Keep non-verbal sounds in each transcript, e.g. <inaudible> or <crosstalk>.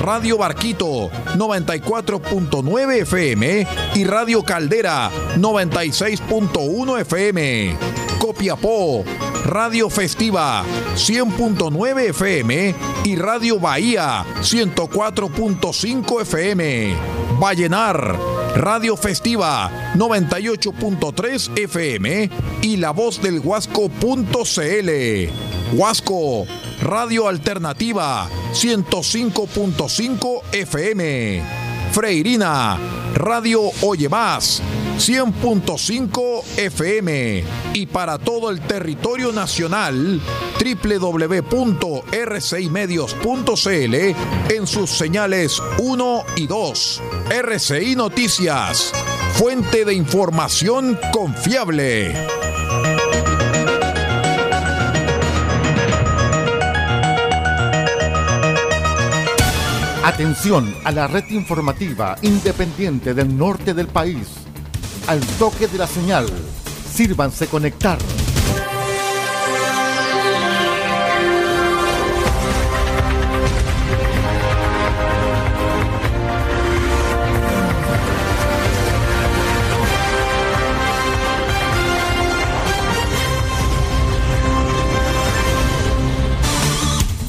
Radio Barquito 94.9 FM y Radio Caldera 96.1 FM. Copiapó, Radio Festiva 100.9 FM y Radio Bahía 104.5 FM. Vallenar, Radio Festiva 98.3 FM y La Voz del Huasco.cl. Huasco, Radio Alternativa 105.5 FM. Freirina, Radio Oye Más 100.5 FM y para todo el territorio nacional www.rcimedios.cl en sus señales 1 y 2. RCI Noticias, fuente de información confiable. Atención a la red informativa independiente del norte del país. Al toque de la señal, sírvanse conectar.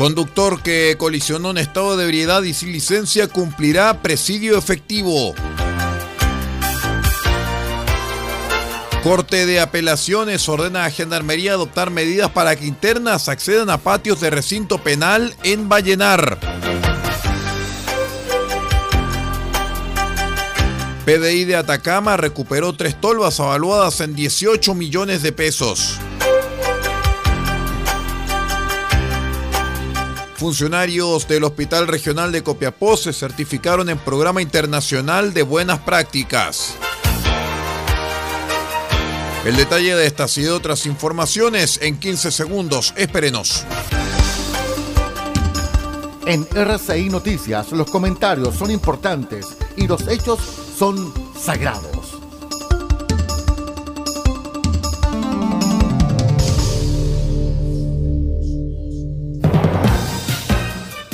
Conductor que colisionó en estado de ebriedad y sin licencia cumplirá presidio efectivo. Corte de Apelaciones ordena a Gendarmería adoptar medidas para que internas accedan a patios de recinto penal en Vallenar. PDI de Atacama recuperó tres tolvas avaluadas en 18 millones de pesos. Funcionarios del Hospital Regional de Copiapó se certificaron en Programa Internacional de Buenas Prácticas. El detalle de estas y de otras informaciones en 15 segundos. Espérenos. En RCI Noticias los comentarios son importantes y los hechos son sagrados.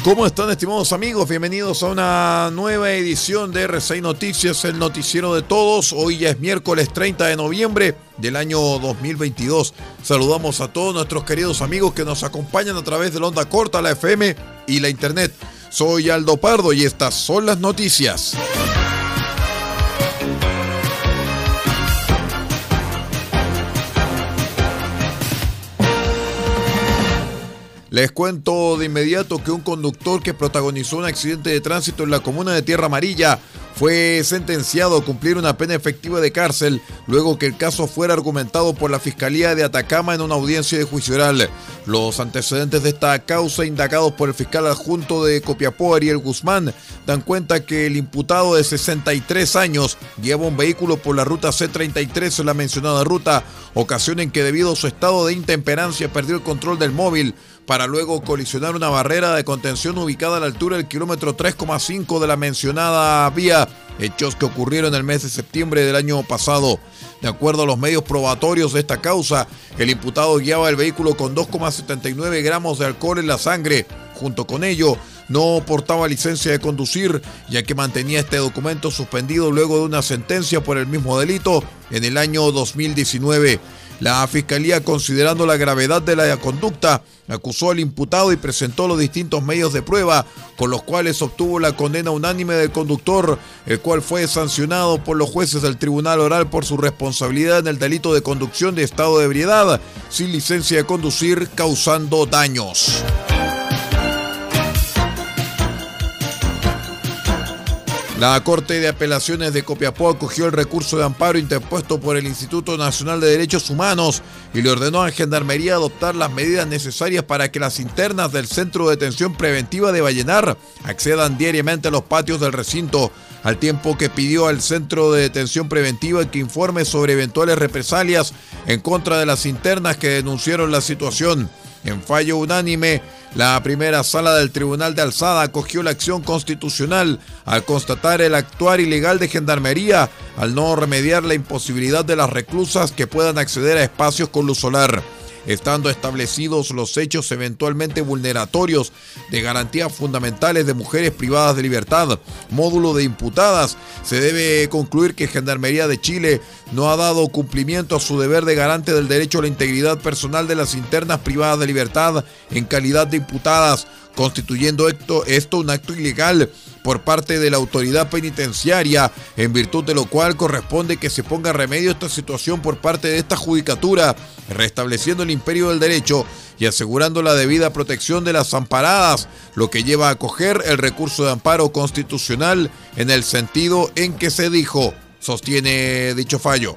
¿Cómo están estimados amigos? Bienvenidos a una nueva edición de R6 Noticias, el noticiero de todos. Hoy ya es miércoles 30 de noviembre del año 2022. Saludamos a todos nuestros queridos amigos que nos acompañan a través de la onda corta, la FM y la internet. Soy Aldo Pardo y estas son las noticias. Les cuento de inmediato que un conductor que protagonizó un accidente de tránsito en la comuna de Tierra Amarilla fue sentenciado a cumplir una pena efectiva de cárcel luego que el caso fuera argumentado por la Fiscalía de Atacama en una audiencia de juicio oral. Los antecedentes de esta causa indagados por el fiscal adjunto de Copiapó, Ariel Guzmán, dan cuenta que el imputado de 63 años lleva un vehículo por la ruta C33 en la mencionada ruta, ocasión en que debido a su estado de intemperancia perdió el control del móvil para luego colisionar una barrera de contención ubicada a la altura del kilómetro 3,5 de la mencionada vía, hechos que ocurrieron el mes de septiembre del año pasado. De acuerdo a los medios probatorios de esta causa, el imputado guiaba el vehículo con 2,79 gramos de alcohol en la sangre, junto con ello, no portaba licencia de conducir, ya que mantenía este documento suspendido luego de una sentencia por el mismo delito en el año 2019. La Fiscalía, considerando la gravedad de la conducta, acusó al imputado y presentó los distintos medios de prueba, con los cuales obtuvo la condena unánime del conductor, el cual fue sancionado por los jueces del Tribunal Oral por su responsabilidad en el delito de conducción de estado de ebriedad, sin licencia de conducir, causando daños. La Corte de Apelaciones de Copiapó acogió el recurso de amparo interpuesto por el Instituto Nacional de Derechos Humanos y le ordenó a Gendarmería adoptar las medidas necesarias para que las internas del Centro de Detención Preventiva de Vallenar accedan diariamente a los patios del recinto, al tiempo que pidió al Centro de Detención Preventiva que informe sobre eventuales represalias en contra de las internas que denunciaron la situación. En fallo unánime, la primera sala del Tribunal de Alzada acogió la acción constitucional al constatar el actuar ilegal de Gendarmería al no remediar la imposibilidad de las reclusas que puedan acceder a espacios con luz solar estando establecidos los hechos eventualmente vulneratorios de garantías fundamentales de mujeres privadas de libertad, módulo de imputadas, se debe concluir que Gendarmería de Chile no ha dado cumplimiento a su deber de garante del derecho a la integridad personal de las internas privadas de libertad en calidad de imputadas, constituyendo esto, esto un acto ilegal por parte de la autoridad penitenciaria, en virtud de lo cual corresponde que se ponga remedio a esta situación por parte de esta judicatura, restableciendo el imperio del derecho y asegurando la debida protección de las amparadas, lo que lleva a acoger el recurso de amparo constitucional en el sentido en que se dijo, sostiene dicho fallo.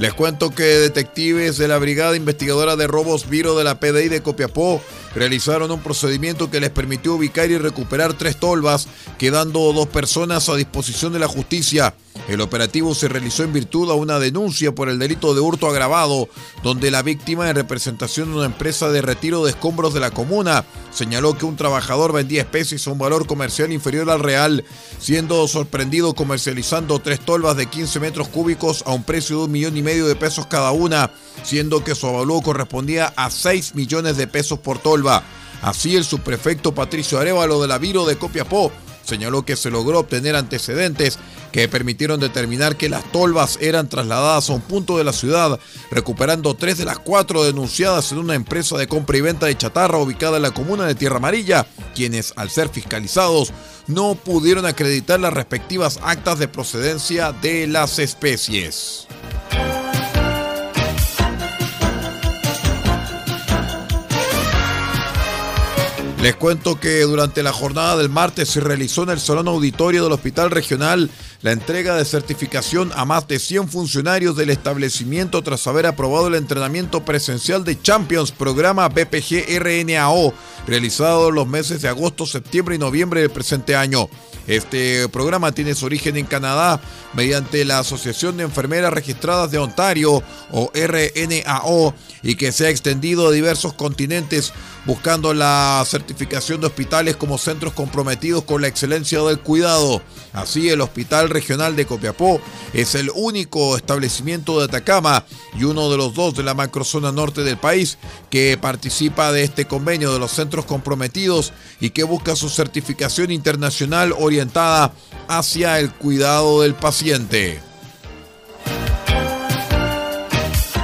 Les cuento que detectives de la Brigada Investigadora de Robos Viro de la PDI de Copiapó realizaron un procedimiento que les permitió ubicar y recuperar tres tolvas, quedando dos personas a disposición de la justicia. El operativo se realizó en virtud a una denuncia por el delito de hurto agravado, donde la víctima, en representación de una empresa de retiro de escombros de la comuna, señaló que un trabajador vendía especies a un valor comercial inferior al real, siendo sorprendido comercializando tres tolvas de 15 metros cúbicos a un precio de un millón y medio de pesos cada una, siendo que su avalúo correspondía a 6 millones de pesos por tolva. Así el subprefecto Patricio Arevalo de la Viro de Copiapó señaló que se logró obtener antecedentes que permitieron determinar que las tolvas eran trasladadas a un punto de la ciudad, recuperando tres de las cuatro denunciadas en una empresa de compra y venta de chatarra ubicada en la comuna de Tierra Amarilla, quienes, al ser fiscalizados, no pudieron acreditar las respectivas actas de procedencia de las especies. Les cuento que durante la jornada del martes se realizó en el Salón Auditorio del Hospital Regional la entrega de certificación a más de 100 funcionarios del establecimiento tras haber aprobado el entrenamiento presencial de Champions programa BPG RNAO realizado los meses de agosto, septiembre y noviembre del presente año. Este programa tiene su origen en Canadá mediante la Asociación de Enfermeras Registradas de Ontario o RNAO y que se ha extendido a diversos continentes buscando la certificación de hospitales como centros comprometidos con la excelencia del cuidado. Así, el Hospital Regional de Copiapó es el único establecimiento de Atacama y uno de los dos de la macrozona norte del país que participa de este convenio de los centros comprometidos y que busca su certificación internacional orientada hacia el cuidado del paciente.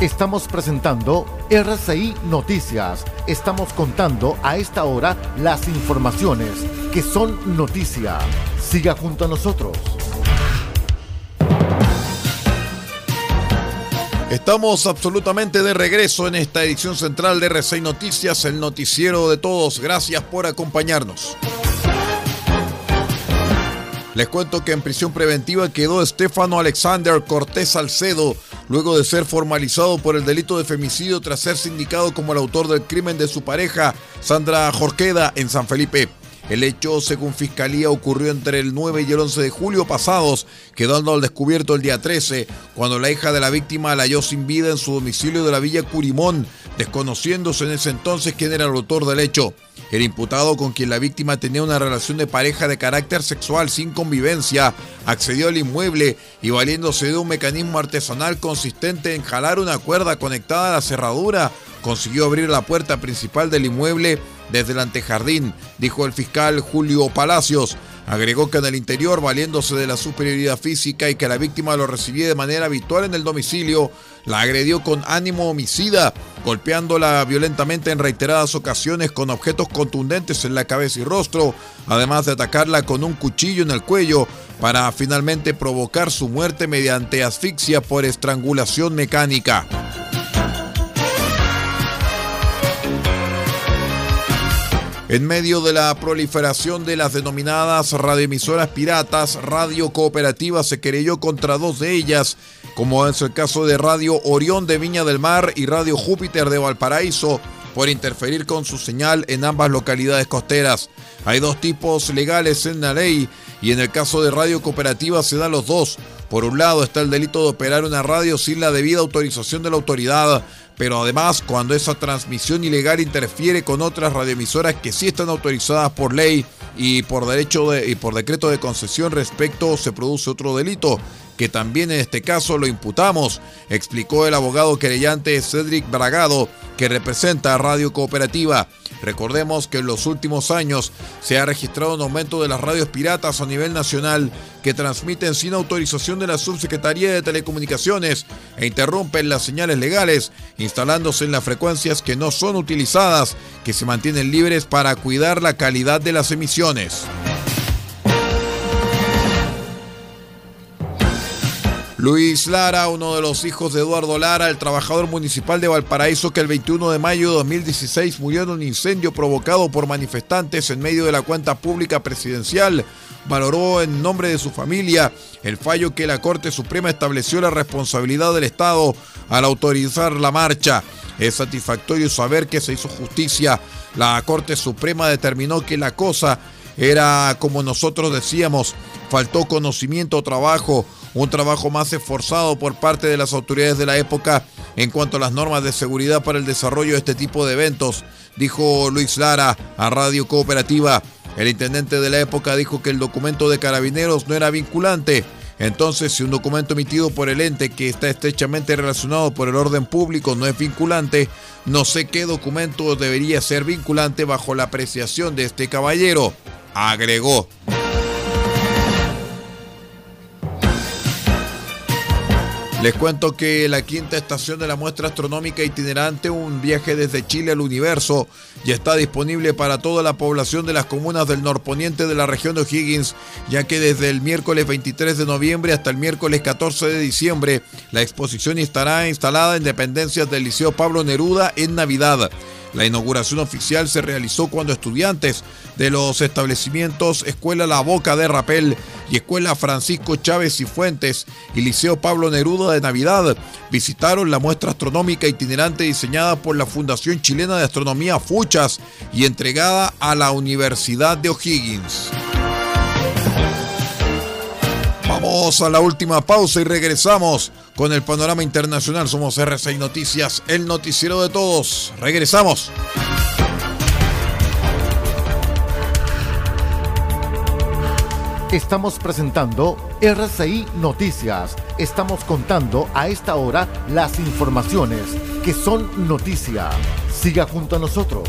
Estamos presentando RCI Noticias. Estamos contando a esta hora las informaciones que son noticia. Siga junto a nosotros. Estamos absolutamente de regreso en esta edición central de R6 Noticias, el noticiero de todos. Gracias por acompañarnos. Les cuento que en prisión preventiva quedó Estefano Alexander Cortés Salcedo, luego de ser formalizado por el delito de femicidio tras ser sindicado como el autor del crimen de su pareja, Sandra Jorqueda, en San Felipe. El hecho, según Fiscalía, ocurrió entre el 9 y el 11 de julio pasados, quedando al descubierto el día 13, cuando la hija de la víctima la halló sin vida en su domicilio de la villa Curimón, desconociéndose en ese entonces quién era el autor del hecho. El imputado con quien la víctima tenía una relación de pareja de carácter sexual sin convivencia, accedió al inmueble y valiéndose de un mecanismo artesanal consistente en jalar una cuerda conectada a la cerradura, consiguió abrir la puerta principal del inmueble desde el antejardín, dijo el fiscal Julio Palacios. Agregó que en el interior, valiéndose de la superioridad física y que la víctima lo recibía de manera habitual en el domicilio, la agredió con ánimo homicida, golpeándola violentamente en reiteradas ocasiones con objetos contundentes en la cabeza y rostro, además de atacarla con un cuchillo en el cuello para finalmente provocar su muerte mediante asfixia por estrangulación mecánica. En medio de la proliferación de las denominadas radioemisoras piratas, Radio Cooperativa se querelló contra dos de ellas, como es el caso de Radio Orión de Viña del Mar y Radio Júpiter de Valparaíso, por interferir con su señal en ambas localidades costeras. Hay dos tipos legales en la ley y en el caso de Radio Cooperativa se dan los dos. Por un lado está el delito de operar una radio sin la debida autorización de la autoridad, pero además cuando esa transmisión ilegal interfiere con otras radioemisoras que sí están autorizadas por ley y por derecho y por decreto de concesión respecto se produce otro delito que también en este caso lo imputamos, explicó el abogado querellante Cedric Bragado, que representa a Radio Cooperativa. Recordemos que en los últimos años se ha registrado un aumento de las radios piratas a nivel nacional que transmiten sin autorización de la Subsecretaría de Telecomunicaciones e interrumpen las señales legales, instalándose en las frecuencias que no son utilizadas, que se mantienen libres para cuidar la calidad de las emisiones. Luis Lara, uno de los hijos de Eduardo Lara, el trabajador municipal de Valparaíso que el 21 de mayo de 2016 murió en un incendio provocado por manifestantes en medio de la cuenta pública presidencial, valoró en nombre de su familia el fallo que la Corte Suprema estableció la responsabilidad del Estado al autorizar la marcha. Es satisfactorio saber que se hizo justicia. La Corte Suprema determinó que la cosa era como nosotros decíamos, faltó conocimiento trabajo un trabajo más esforzado por parte de las autoridades de la época en cuanto a las normas de seguridad para el desarrollo de este tipo de eventos, dijo Luis Lara a Radio Cooperativa. El intendente de la época dijo que el documento de carabineros no era vinculante. Entonces, si un documento emitido por el ente que está estrechamente relacionado por el orden público no es vinculante, no sé qué documento debería ser vinculante bajo la apreciación de este caballero, agregó. Les cuento que la quinta estación de la muestra astronómica itinerante, un viaje desde Chile al universo, ya está disponible para toda la población de las comunas del norponiente de la región de O'Higgins, ya que desde el miércoles 23 de noviembre hasta el miércoles 14 de diciembre, la exposición estará instalada en dependencias del Liceo Pablo Neruda en Navidad. La inauguración oficial se realizó cuando estudiantes de los establecimientos Escuela La Boca de Rapel y Escuela Francisco Chávez y Fuentes y Liceo Pablo Neruda de Navidad visitaron la muestra astronómica itinerante diseñada por la Fundación Chilena de Astronomía Fuchas y entregada a la Universidad de O'Higgins. Vamos a la última pausa y regresamos con el panorama internacional. Somos R6 Noticias, el noticiero de todos. Regresamos. Estamos presentando RCI Noticias. Estamos contando a esta hora las informaciones que son noticia. Siga junto a nosotros.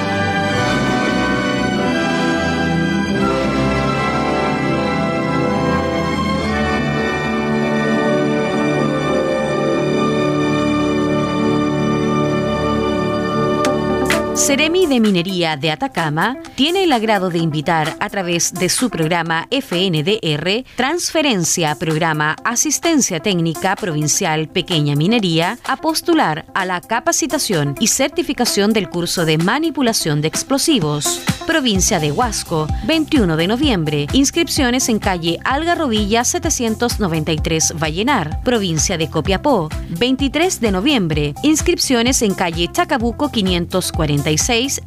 Seremi de Minería de Atacama tiene el agrado de invitar a través de su programa FNDR Transferencia Programa Asistencia Técnica Provincial Pequeña Minería a postular a la capacitación y certificación del curso de manipulación de explosivos. Provincia de Huasco, 21 de noviembre. Inscripciones en calle Algarrobilla 793 Vallenar. Provincia de Copiapó, 23 de noviembre. Inscripciones en calle Chacabuco 540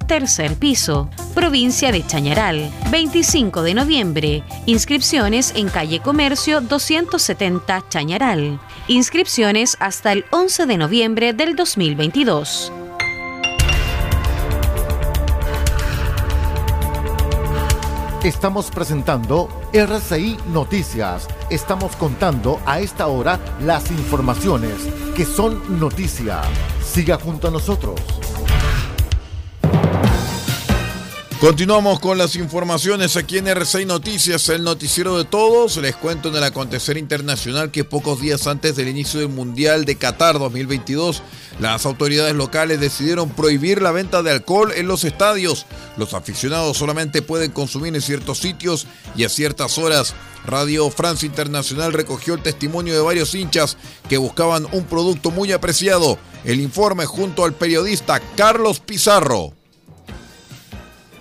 tercer piso. Provincia de Chañaral, 25 de noviembre. Inscripciones en calle Comercio 270 Chañaral. Inscripciones hasta el 11 de noviembre del 2022. Estamos presentando RCI Noticias. Estamos contando a esta hora las informaciones que son noticia. Siga junto a nosotros. Continuamos con las informaciones aquí en R6 Noticias, el noticiero de todos. Les cuento en el acontecer internacional que pocos días antes del inicio del Mundial de Qatar 2022, las autoridades locales decidieron prohibir la venta de alcohol en los estadios. Los aficionados solamente pueden consumir en ciertos sitios y a ciertas horas. Radio France Internacional recogió el testimonio de varios hinchas que buscaban un producto muy apreciado. El informe junto al periodista Carlos Pizarro.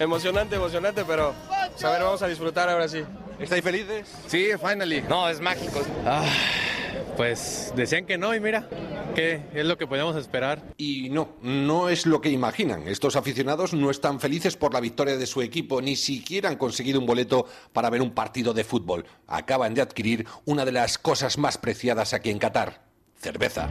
Emocionante, emocionante, pero a vamos a disfrutar ahora sí. ¿Estáis felices? Sí, finally. No, es mágico. Ah, pues decían que no y mira, ¿qué es lo que podíamos esperar? Y no, no es lo que imaginan. Estos aficionados no están felices por la victoria de su equipo, ni siquiera han conseguido un boleto para ver un partido de fútbol. Acaban de adquirir una de las cosas más preciadas aquí en Qatar, cerveza.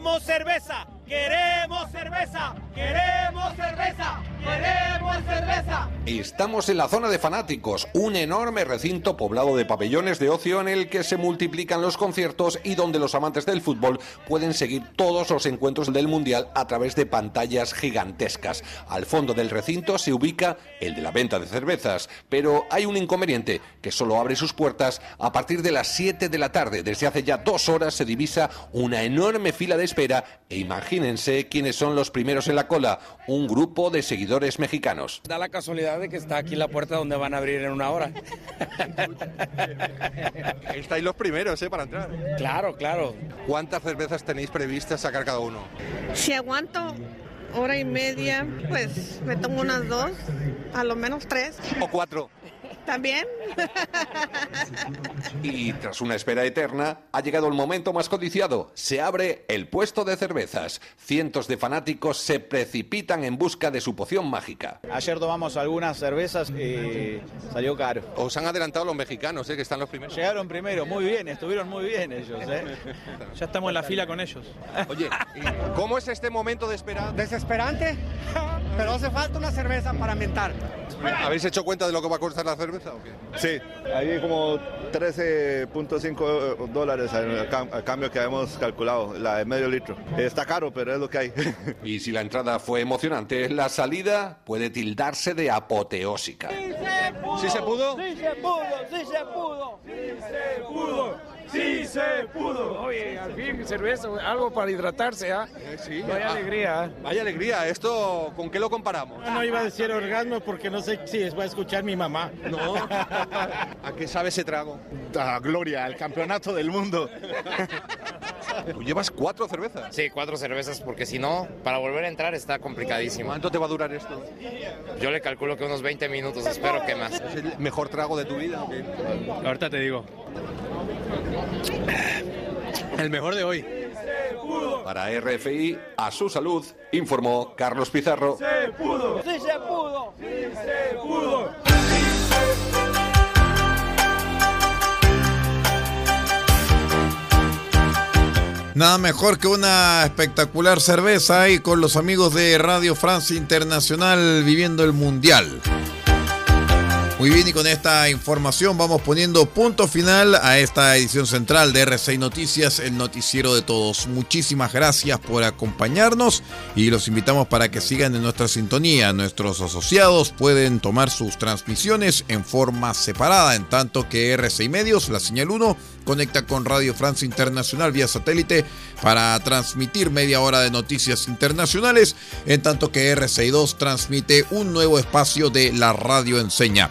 Queremos cerveza, queremos cerveza, queremos cerveza, queremos cerveza. Estamos en la zona de fanáticos, un enorme recinto poblado de pabellones de ocio en el que se multiplican los conciertos y donde los amantes del fútbol pueden seguir todos los encuentros del Mundial a través de pantallas gigantescas. Al fondo del recinto se ubica el de la venta de cervezas, pero hay un inconveniente que solo abre sus puertas a partir de las 7 de la tarde. Desde hace ya dos horas se divisa una enorme fila de espera e imagínense quiénes son los primeros en la cola, un grupo de seguidores mexicanos. Da la casualidad de que está aquí la puerta donde van a abrir en una hora. <laughs> Estáis los primeros, ¿eh? Para entrar. Claro, claro. ¿Cuántas cervezas tenéis previstas sacar cada uno? Si aguanto hora y media, pues me tomo unas dos, a lo menos tres. ¿O cuatro? ¿También? <laughs> Y tras una espera eterna, ha llegado el momento más codiciado. Se abre el puesto de cervezas. Cientos de fanáticos se precipitan en busca de su poción mágica. Ayer tomamos algunas cervezas y salió caro. Os han adelantado los mexicanos, ¿eh? Que están los primeros. Llegaron primero, muy bien, estuvieron muy bien ellos, ¿eh? <laughs> Ya estamos en la fila con ellos. Oye, ¿cómo es este momento de espera? Desesperante, <laughs> pero hace falta una cerveza para ambientar. ¿Habéis hecho cuenta de lo que va a costar la cerveza o qué? Sí, hay como 13.5 dólares al, cam- al cambio que hemos calculado, la de medio litro. Está caro, pero es lo que hay. <laughs> Y si la entrada fue emocionante, la salida puede tildarse de apoteósica. ¿Sí se pudo? Sí se pudo, sí se pudo. Sí se pudo, sí se pudo. Oye, al fin cerveza, algo para hidratarse, ¿ah? Sí. Vaya Ah, alegría. ¿ah? Vaya alegría. ¿Esto con qué lo comparamos? No iba a decir orgasmo porque no sé si va a escuchar mi mamá. No. <laughs> ¿A qué sabe ese trago? Ah, Gloria, el campeonato del mundo. <laughs> Tú llevas cuatro cervezas. Sí, cuatro cervezas porque si no, para volver a entrar está complicadísimo. ¿Cuánto te va a durar esto? Yo le calculo que unos 20 minutos, espero que más. ¿Es el mejor trago de tu vida? Ahorita te digo. El mejor de hoy. Para RFI, a su salud, informó Carlos Pizarro. Se pudo, sí se pudo, sí se pudo. Nada mejor que una espectacular cerveza y con los amigos de Radio Francia Internacional viviendo el Mundial. Muy bien, y con esta información vamos poniendo punto final a esta edición central de R6 Noticias, el noticiero de todos. Muchísimas gracias por acompañarnos y los invitamos para que sigan en nuestra sintonía. Nuestros asociados pueden tomar sus transmisiones en forma separada, en tanto que R6 Medios, la señal 1, conecta con Radio Francia Internacional vía satélite para transmitir media hora de noticias internacionales, en tanto que RCI2 transmite un nuevo espacio de la radio enseña.